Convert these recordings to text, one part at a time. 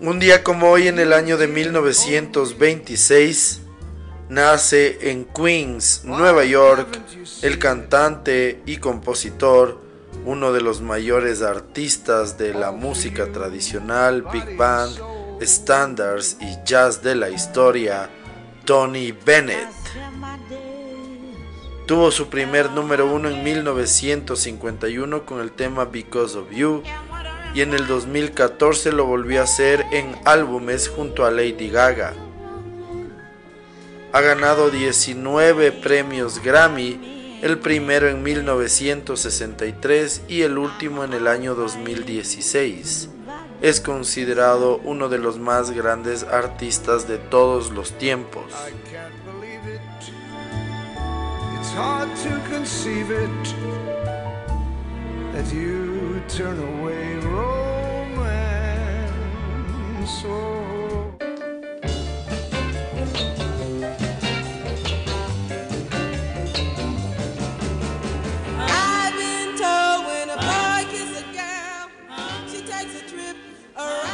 Un día como hoy en el año de 1926 nace en Queens, Nueva York, el cantante y compositor, uno de los mayores artistas de la música tradicional, big band, standards y jazz de la historia, Tony Bennett. Tuvo su primer número uno en 1951 con el tema Because of You y en el 2014 lo volvió a hacer en álbumes junto a Lady Gaga. Ha ganado 19 premios Grammy, el primero en 1963 y el último en el año 2016. Es considerado uno de los más grandes artistas de todos los tiempos.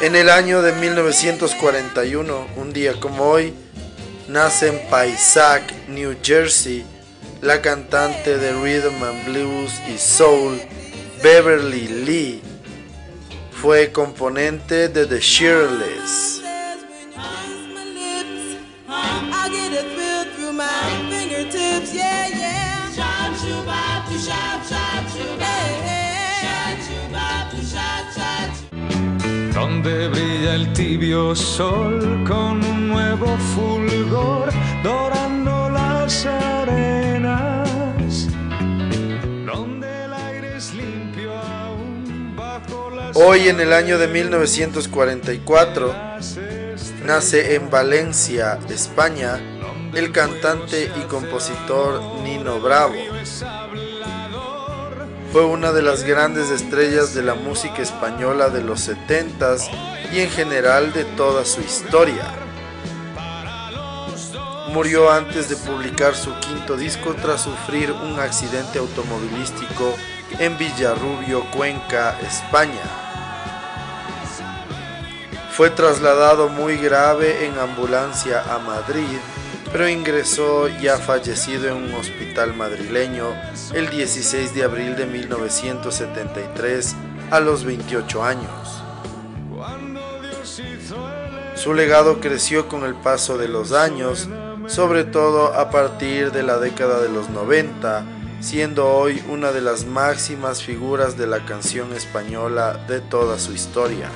En el año de 1941, un día como hoy, nace en Paisac, New Jersey, la cantante de rhythm and blues y soul Beverly Lee fue componente de The Shirley's. Donde brilla el tibio sol con un nuevo fulgor dorando las Hoy en el año de 1944 nace en Valencia, España, el cantante y compositor Nino Bravo. Fue una de las grandes estrellas de la música española de los 70s y en general de toda su historia. Murió antes de publicar su quinto disco tras sufrir un accidente automovilístico en Villarrubio, Cuenca, España. Fue trasladado muy grave en ambulancia a Madrid, pero ingresó ya fallecido en un hospital madrileño el 16 de abril de 1973 a los 28 años. Su legado creció con el paso de los años, sobre todo a partir de la década de los 90, siendo hoy una de las máximas figuras de la canción española de toda su historia.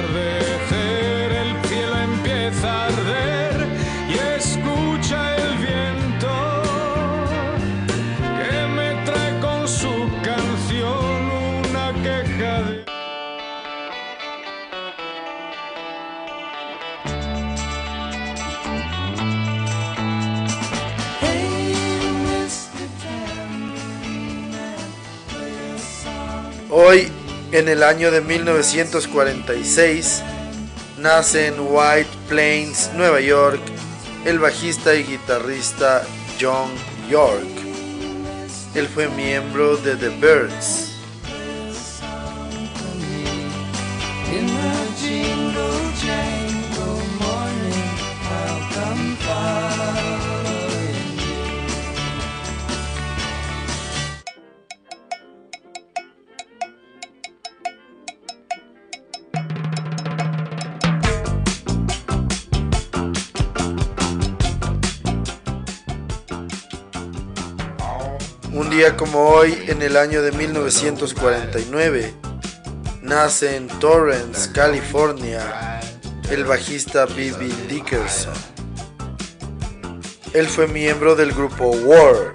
El cielo empieza a arder y escucha el viento que me trae con su canción una queja de... Hoy en el año de 1946 nace en White Plains, Nueva York, el bajista y guitarrista John York. Él fue miembro de The Birds. Un día como hoy, en el año de 1949, nace en Torrance, California, el bajista B.B. Dickerson. Él fue miembro del grupo War,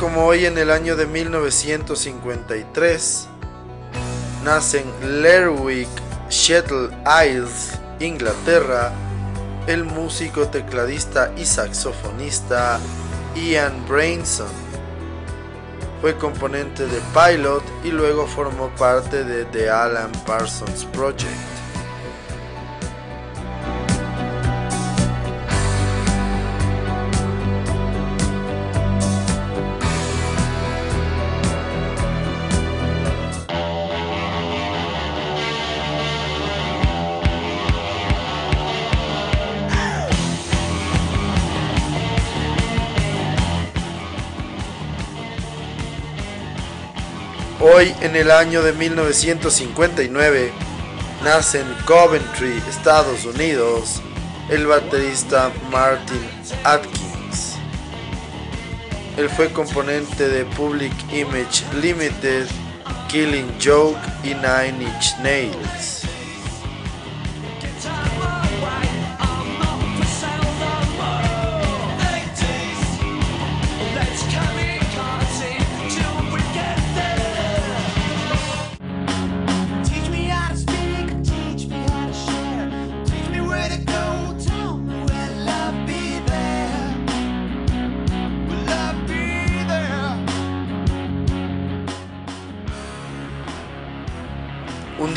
como hoy en el año de 1953 nace en Lerwick, Shetland Isles, Inglaterra, el músico, tecladista y saxofonista Ian Brainson. Fue componente de Pilot y luego formó parte de The Alan Parsons Project. Hoy, en el año de 1959, nace en Coventry, Estados Unidos, el baterista Martin Atkins. Él fue componente de Public Image Limited, Killing Joke y Nine Inch Nails.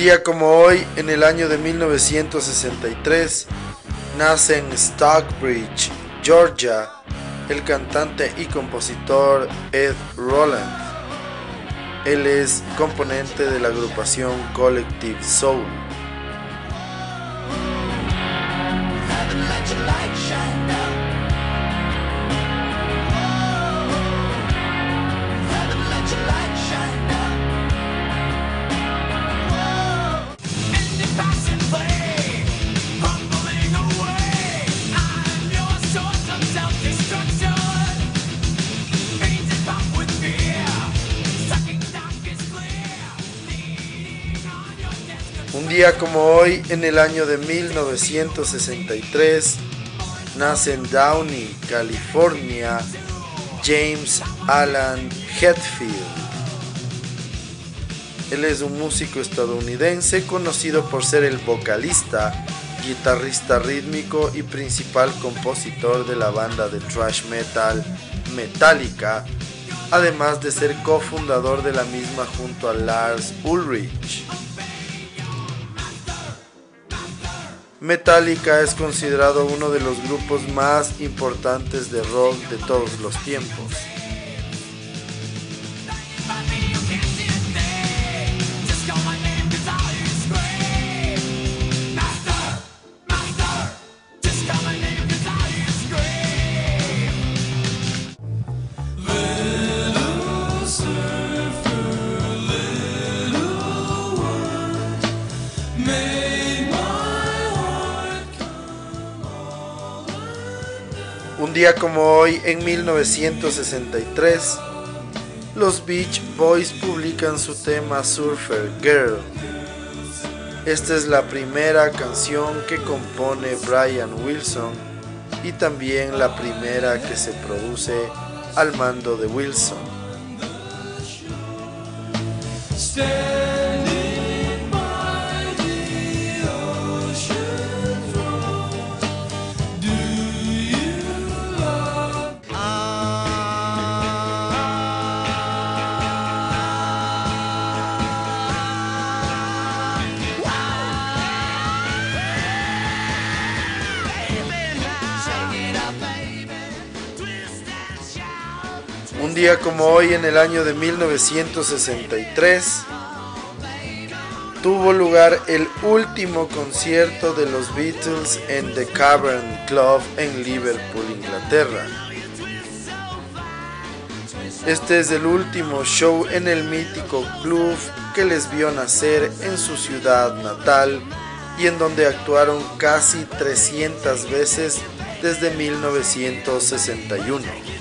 Día como hoy, en el año de 1963, nace en Stockbridge, Georgia, el cantante y compositor Ed Roland. Él es componente de la agrupación Collective Soul. Día como hoy, en el año de 1963, nace en Downey, California, James Alan Hetfield. Él es un músico estadounidense conocido por ser el vocalista, guitarrista rítmico y principal compositor de la banda de thrash metal Metallica, además de ser cofundador de la misma junto a Lars Ulrich. Metallica es considerado uno de los grupos más importantes de rock de todos los tiempos. Un día como hoy, en 1963, los Beach Boys publican su tema Surfer Girl. Esta es la primera canción que compone Brian Wilson y también la primera que se produce al mando de Wilson. Un día como hoy, en el año de 1963, tuvo lugar el último concierto de los Beatles en The Cavern Club en Liverpool, Inglaterra. Este es el último show en el mítico club que les vio nacer en su ciudad natal y en donde actuaron casi 300 veces desde 1961.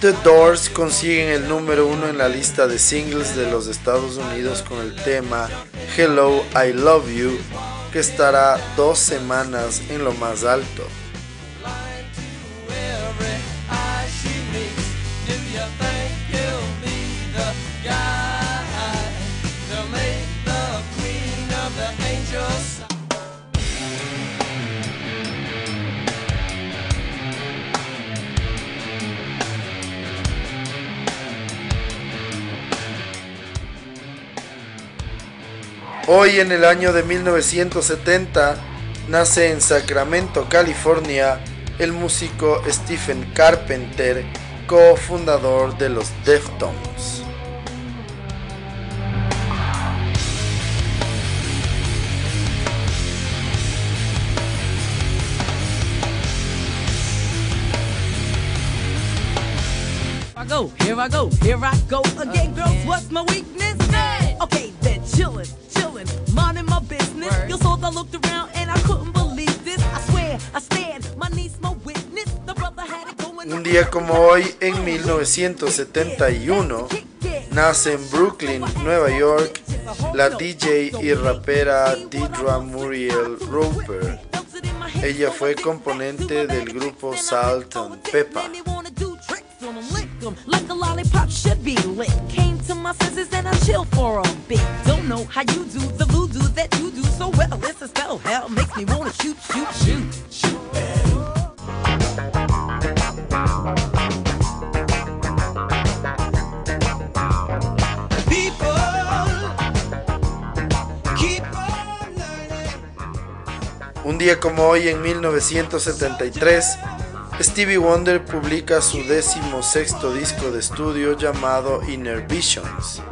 The Doors consiguen el número uno en la lista de singles de los Estados Unidos con el tema Hello, I Love You, que estará dos semanas en lo más alto. Hoy en el año de 1970 nace en Sacramento, California, el músico Stephen Carpenter, cofundador de los Deftones. Here I go, here I go again, girls. What's my weakness? Okay, then chillin', chillin', minding my business. Yo saw I looked around and I couldn't believe this. I swear, I stand, my niece, my witness. The brother had it going. Un día como hoy, en 1971, nace en Brooklyn, Nueva York, la DJ y rapera Deidre Muriel Roper. Ella fue componente del grupo Salt and Pepper. To my senses and I chill for a bit. Don't know how you do the voodoo that you do so well. It's a spell hell makes me wanna shoot, shoot, shoot, shoot. Un día como hoy, en 1973, Stevie Wonder publica su décimo sexto disco de estudio llamado Inner Visions.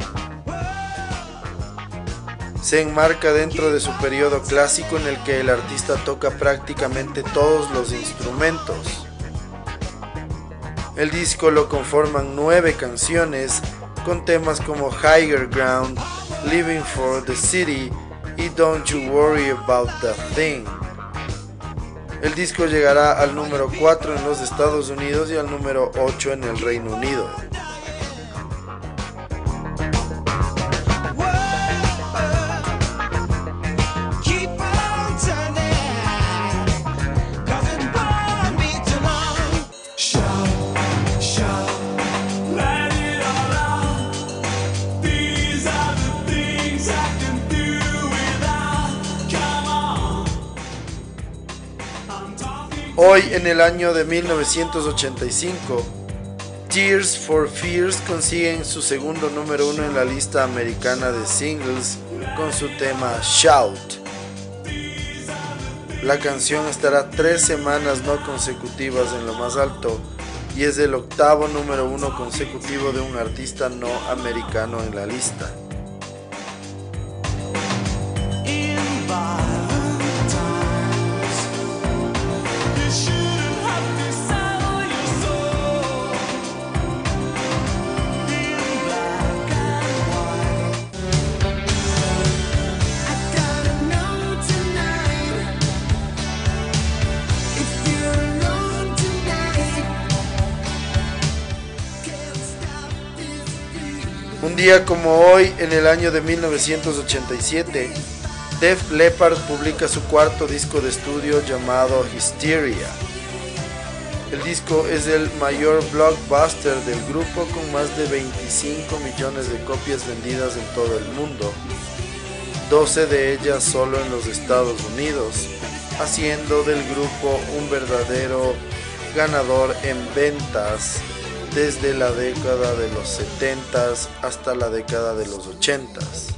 Se enmarca dentro de su periodo clásico en el que el artista toca prácticamente todos los instrumentos. El disco lo conforman nueve canciones con temas como Higher Ground, Living for the City y Don't You Worry About the Thing. El disco llegará al número 4 en los Estados Unidos y al número 8 en el Reino Unido. Hoy en el año de 1985, Tears for Fears consiguen su segundo número uno en la lista americana de singles con su tema Shout. La canción estará tres semanas no consecutivas en lo más alto y es el octavo número uno consecutivo de un artista no americano en la lista. Un día como hoy, en el año de 1987, Def Leppard publica su cuarto disco de estudio llamado Hysteria. El disco es el mayor blockbuster del grupo con más de 25 millones de copias vendidas en todo el mundo, 12 de ellas solo en los Estados Unidos, haciendo del grupo un verdadero ganador en ventas desde la década de los 70s hasta la década de los 80s.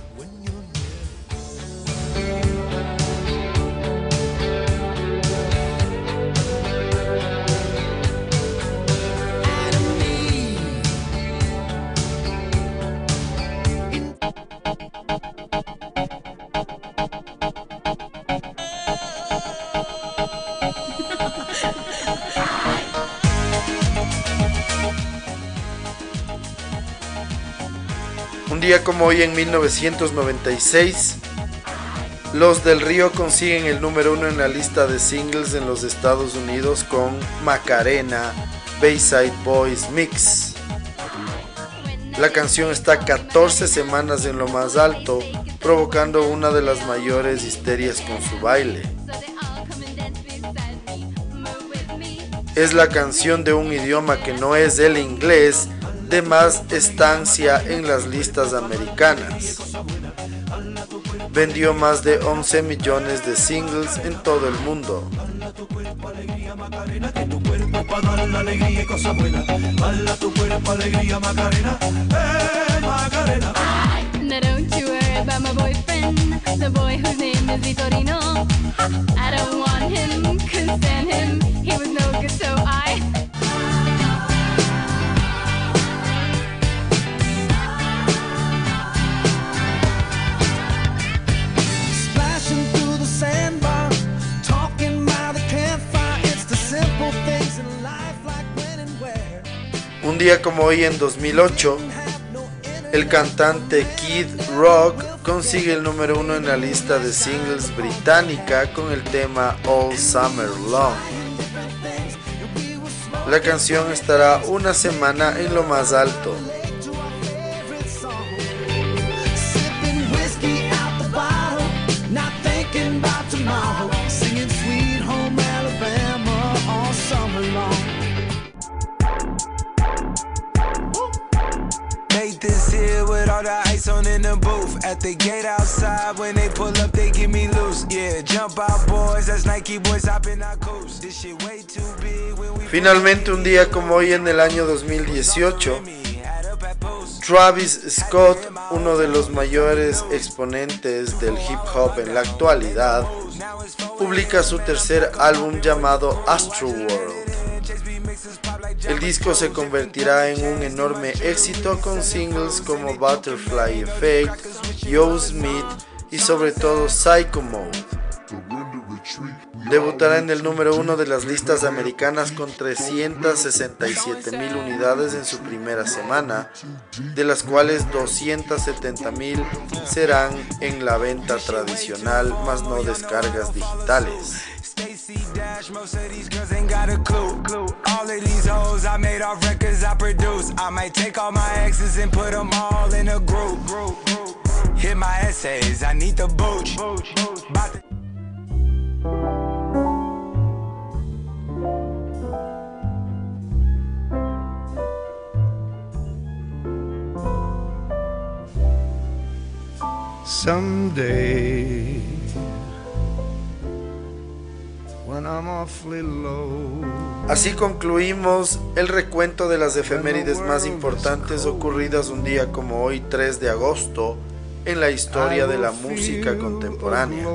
Día como hoy en 1996, Los del Río consiguen el número uno en la lista de singles en los Estados Unidos con Macarena, Bayside Boys Mix. La canción está 14 semanas en lo más alto, provocando una de las mayores histerias con su baile. Es la canción de un idioma que no es el inglés de más estancia en las listas americanas. Vendió más de 11 millones de singles en todo el mundo. Vitorino. I don't want him, stand him, Un día como hoy en 2008, el cantante Kid Rock consigue el número uno en la lista de singles británica con el tema All Summer Long. La canción estará una semana en lo más alto. Finalmente, un día como hoy en el año 2018, had up at post. Travis Scott, uno de los mayores exponentes del hip hop en la actualidad, publica su tercer álbum llamado Astroworld. El disco se convertirá en un enorme éxito con singles como Butterfly Effect, Yo Smith y sobre todo Psycho Mode. Debutará en el número uno de las listas americanas con 367 mil unidades en su primera semana, de las cuales 270 mil serán en la venta tradicional, más no descargas digitales. Stacy Dash, most of these girls ain't got a clue. All of these hoes I made off records I produce. I might take all my exes and put them all in a group. Hit my essays, I need the booch. Someday, Así concluimos el recuento de las efemérides más importantes ocurridas un día como hoy 3 de agosto en la historia de la música contemporánea.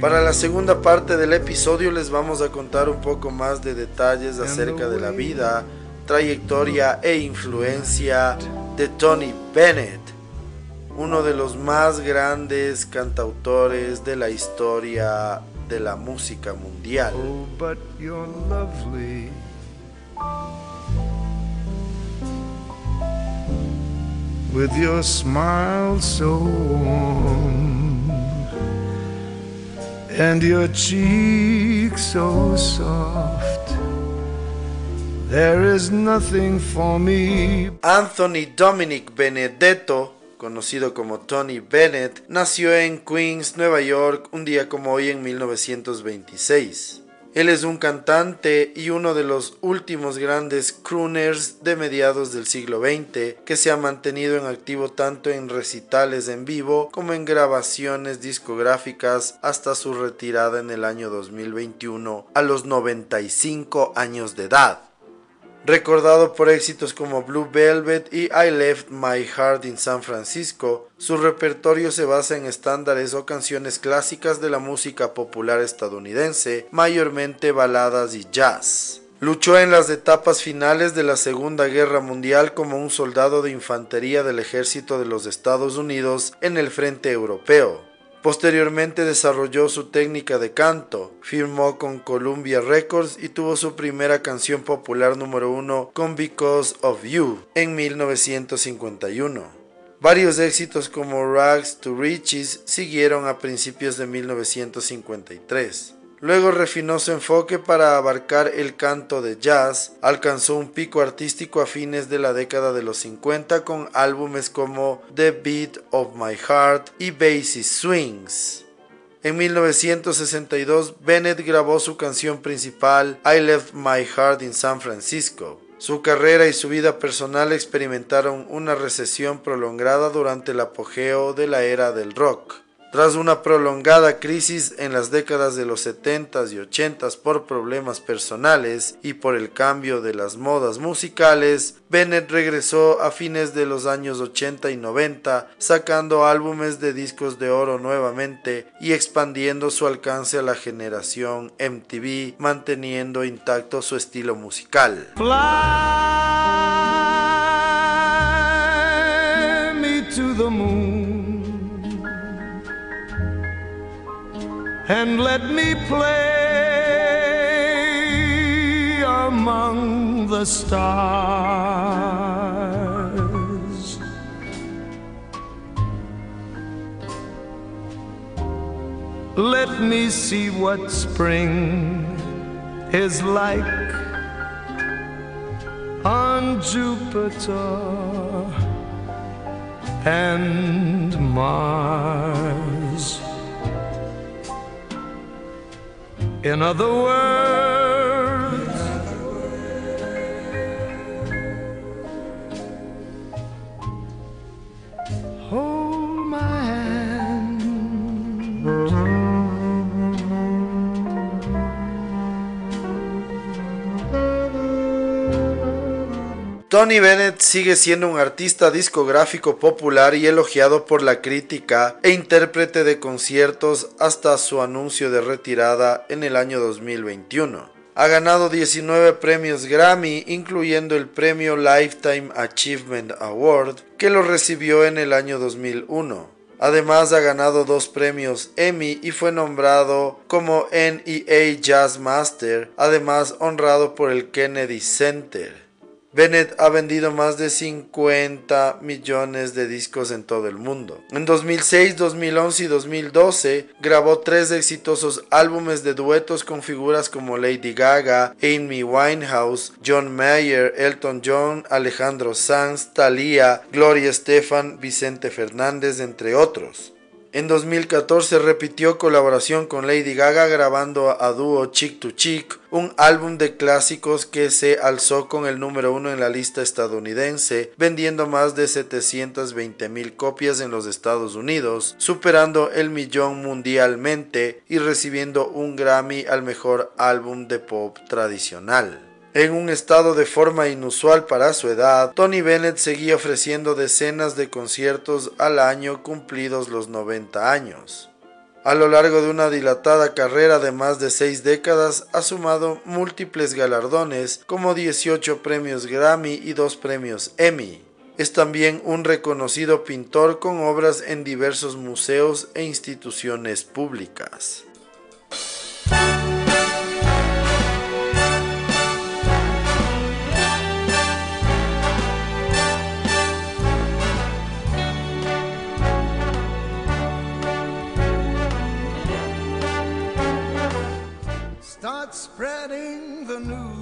Para la segunda parte del episodio les vamos a contar un poco más de detalles acerca de la vida, trayectoria e influencia de Tony Bennett, uno de los más grandes cantautores de la historia de la música mundial. Oh, but you're lovely. With your smile so warm and your cheek so soft, there is nothing for me Anthony Dominic Benedetto, conocido como Tony Bennett, nació en Queens, Nueva York, un día como hoy en 1926. Él es un cantante y uno de los últimos grandes crooners de mediados del siglo XX que se ha mantenido en activo tanto en recitales en vivo como en grabaciones discográficas hasta su retirada en el año 2021 a los 95 años de edad. Recordado por éxitos como Blue Velvet y I Left My Heart in San Francisco, su repertorio se basa en estándares o canciones clásicas de la música popular estadounidense, mayormente baladas y jazz. Luchó en las etapas finales de la Segunda Guerra Mundial como un soldado de infantería del ejército de los Estados Unidos en el frente europeo. Posteriormente desarrolló su técnica de canto, firmó con Columbia Records y tuvo su primera canción popular número uno con Because of You en 1951. Varios éxitos como Rags to Riches siguieron a principios de 1953. Luego refinó su enfoque para abarcar el canto de jazz, alcanzó un pico artístico a fines de la década de los 50 con álbumes como The Beat of My Heart y Basis Swings. En 1962, Bennett grabó su canción principal I Left My Heart in San Francisco. Su carrera y su vida personal experimentaron una recesión prolongada durante el apogeo de la era del rock. Tras una prolongada crisis en las décadas de los 70s y 80s por problemas personales y por el cambio de las modas musicales, Bennett regresó a fines de los años 80 y 90 sacando álbumes de discos de oro nuevamente y expandiendo su alcance a la generación MTV, manteniendo intacto su estilo musical. And let me play among the stars. Let me see what spring is like on Jupiter and Mars. In other words, Tony Bennett sigue siendo un artista discográfico popular y elogiado por la crítica e intérprete de conciertos hasta su anuncio de retirada en el año 2021. Ha ganado 19 premios Grammy, incluyendo el premio Lifetime Achievement Award, que lo recibió en el año 2001. Además ha ganado dos premios Emmy y fue nombrado como NEA Jazz Master, además honrado por el Kennedy Center. Bennett ha vendido más de 50 millones de discos en todo el mundo. En 2006, 2011 y 2012 grabó tres exitosos álbumes de duetos con figuras como Lady Gaga, Amy Winehouse, John Mayer, Elton John, Alejandro Sanz, Thalía, Gloria Estefan, Vicente Fernández, entre otros. En 2014 repitió colaboración con Lady Gaga grabando a dúo Chick to Chick, un álbum de clásicos que se alzó con el número uno en la lista estadounidense, vendiendo más de 720 mil copias en los Estados Unidos, superando el millón mundialmente y recibiendo un Grammy al mejor álbum de pop tradicional. En un estado de forma inusual para su edad, Tony Bennett seguía ofreciendo decenas de conciertos al año cumplidos los 90 años. A lo largo de una dilatada carrera de más de seis décadas, ha sumado múltiples galardones como 18 premios Grammy y dos premios Emmy. Es también un reconocido pintor con obras en diversos museos e instituciones públicas.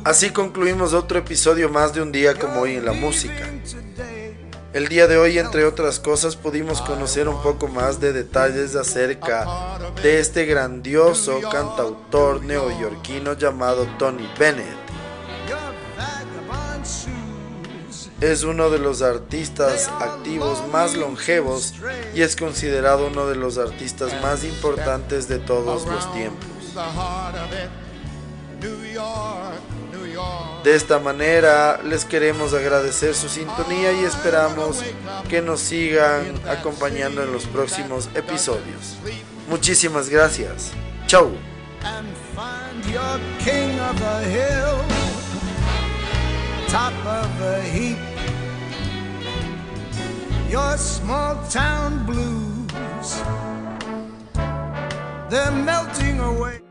Así concluimos otro episodio más de un día como hoy en la música. El día de hoy, entre otras cosas, pudimos conocer un poco más de detalles acerca de este grandioso cantautor neoyorquino llamado Tony Bennett. Es uno de los artistas activos más longevos y es considerado uno de los artistas más importantes de todos los tiempos. De esta manera les queremos agradecer su sintonía y esperamos que nos sigan acompañando en los próximos episodios. Muchísimas gracias. Chau. Melting away.